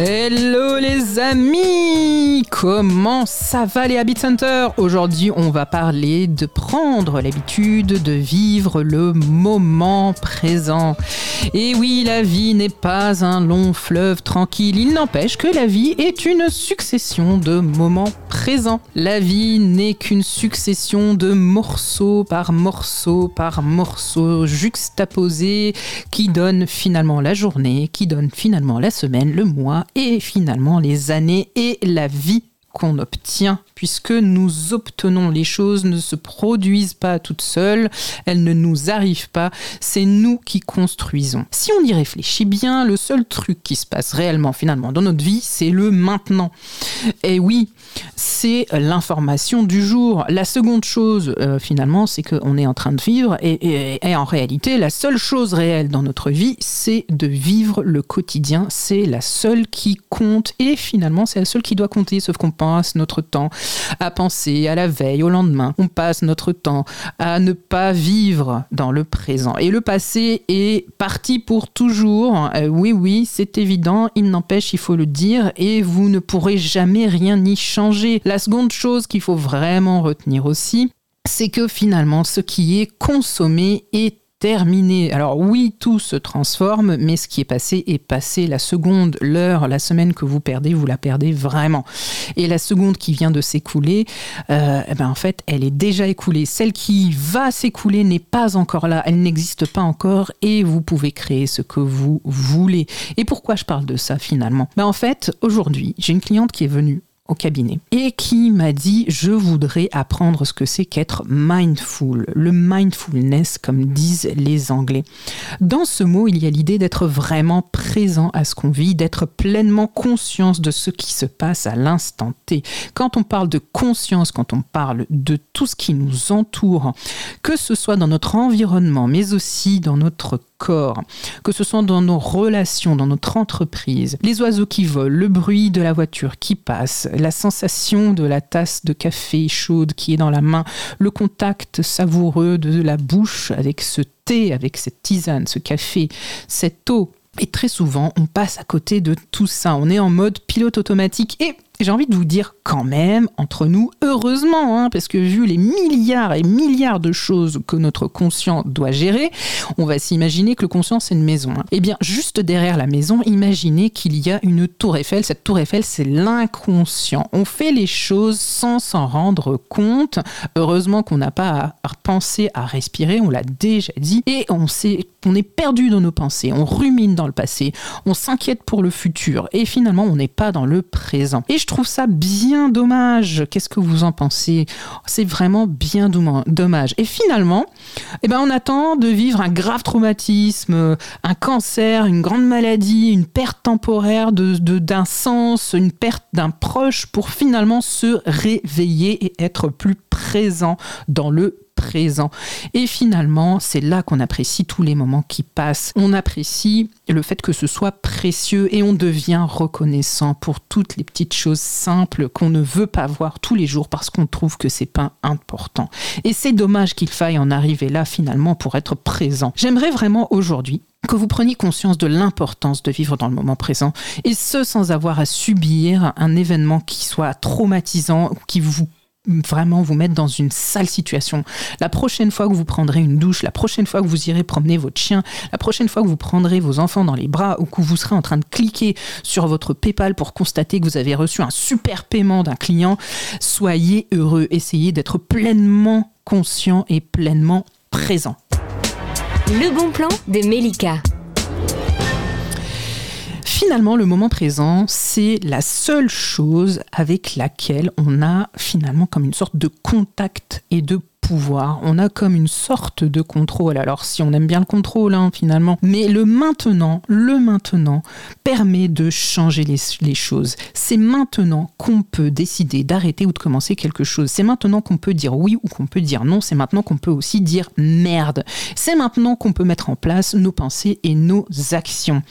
Hello les amis Comment ça va les Habit Center? Aujourd'hui on va parler de prendre l'habitude de vivre le moment présent. Et oui, la vie n'est pas un long fleuve tranquille, il n'empêche que la vie est une succession de moments présents. La vie n'est qu'une succession de morceaux par morceaux par morceaux juxtaposés qui donnent finalement la journée, qui donnent finalement la semaine, le mois et finalement les années et la vie qu'on obtient, puisque nous obtenons les choses, ne se produisent pas toutes seules, elles ne nous arrivent pas, c'est nous qui construisons. Si on y réfléchit bien, le seul truc qui se passe réellement finalement dans notre vie, c'est le maintenant. Et oui, c'est l'information du jour. La seconde chose, euh, finalement, c'est qu'on est en train de vivre, et, en réalité, la seule chose réelle dans notre vie, c'est de vivre le quotidien. C'est la seule qui compte, et finalement, c'est la seule qui doit compter, sauf qu'on passe notre temps à penser à la veille, au lendemain. On passe notre temps à ne pas vivre dans le présent. Et le passé est parti pour toujours. Euh, oui, oui, c'est évident. Il n'empêche, il faut le dire, et vous ne pourrez jamais rien y changer. La seconde chose qu'il faut vraiment retenir aussi, c'est que finalement, ce qui est consommé est terminé. Alors oui, tout se transforme, mais ce qui est passé est passé. La seconde, l'heure, la semaine que vous perdez, vous la perdez vraiment. Et la seconde qui vient de s'écouler, euh, eh ben en fait, elle est déjà écoulée. Celle qui va s'écouler n'est pas encore là, elle n'existe pas encore et vous pouvez créer ce que vous voulez. Et pourquoi je parle de ça finalement? Ben En fait, aujourd'hui, j'ai une cliente qui est venue cabinet et qui m'a dit je voudrais apprendre ce que c'est qu'être mindful, le mindfulness comme disent les Anglais. Dans ce mot, il y a l'idée d'être vraiment présent à ce qu'on vit, d'être pleinement conscience de ce qui se passe à l'instant T. Quand on parle de conscience, quand on parle de tout ce qui nous entoure, que ce soit dans notre environnement, mais aussi dans notre corps, que ce soit dans nos relations, dans notre entreprise, les oiseaux qui volent, le bruit de la voiture qui passe, la sensation de la tasse de café chaude qui est dans la main, le contact savoureux de la bouche avec ce thé, avec cette tisane, ce café, cette eau. Et très souvent, on passe à côté de tout ça. On est en mode pilote automatique et j'ai envie de vous dire quand même, entre nous, heureusement, hein, parce que vu les milliards et milliards de choses que notre conscient doit gérer, on va s'imaginer que le conscient c'est une maison. Hein. Eh bien, juste derrière la maison, imaginez qu'il y a une tour Eiffel. Cette tour Eiffel, c'est l'inconscient. On fait les choses sans s'en rendre compte. Heureusement qu'on n'a pas à penser à respirer, on l'a déjà dit, et on sait on est perdu dans nos pensées, on rumine dans le passé, on s'inquiète pour le futur, et finalement on n'est pas dans le présent. Et je trouve ça bien dommage. Qu'est-ce que vous en pensez? C'est vraiment bien dommage. Et finalement, eh ben, on attend de vivre un grave traumatisme, un cancer, une grande maladie, une perte temporaire d'un de, d'un sens, une perte d'un proche pour finalement se réveiller et être plus présent dans le présent. Et finalement, c'est là qu'on apprécie tous les moments qui passent. On apprécie le fait que ce soit précieux et on devient reconnaissant pour toutes les petites choses simples qu'on ne veut pas voir tous les jours parce qu'on trouve que c'est pas important. Et c'est dommage qu'il faille en arriver là finalement pour être présent. J'aimerais vraiment aujourd'hui que vous preniez conscience de l'importance de vivre dans le moment présent, et ce sans avoir à subir un événement qui soit traumatisant, qui vous vraiment vous mettre dans une sale situation. La prochaine fois que vous prendrez une douche, la prochaine fois que vous irez promener votre chien, la prochaine fois que vous prendrez vos enfants dans les bras ou que vous serez en train de cliquer sur votre PayPal pour constater que vous avez reçu un super paiement d'un client, soyez heureux, essayez d'être pleinement conscient et pleinement présent. Le bon plan de Melika finalement, le moment présent, c'est la seule chose avec laquelle on a finalement comme une sorte de contact et de on a comme une sorte de contrôle. Alors si on aime bien le contrôle hein, finalement, mais le maintenant, le maintenant permet de changer les choses. C'est maintenant qu'on peut décider d'arrêter ou de commencer quelque chose. C'est maintenant qu'on peut dire oui ou qu'on peut dire non. C'est maintenant qu'on peut aussi dire merde. C'est maintenant qu'on peut mettre en place nos pensées et nos actions.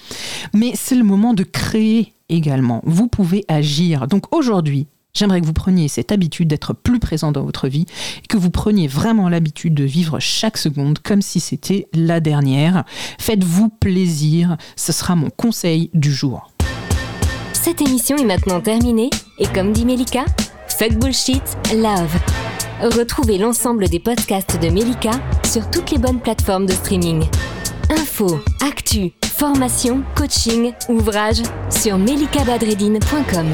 Mais c'est le moment de créer également. Vous pouvez agir. Donc aujourd'hui, J'aimerais que vous preniez cette habitude d'être plus présent dans votre vie et que vous preniez vraiment l'habitude de vivre chaque seconde comme si c'était la dernière. Faites-vous plaisir, ce sera mon conseil du jour. Cette émission est maintenant terminée et comme dit Melika, fuck bullshit, love. Retrouvez l'ensemble des podcasts de Melika sur toutes les bonnes plateformes de streaming. Info, actu, formation, coaching, ouvrages sur melikabadredine.com.